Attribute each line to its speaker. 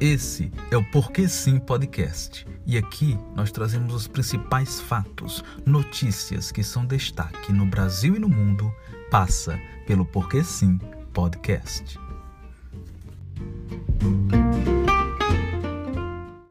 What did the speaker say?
Speaker 1: Esse é o Porquê Sim Podcast. E aqui nós trazemos os principais fatos, notícias que são destaque no Brasil e no mundo, passa pelo Porquê Sim Podcast.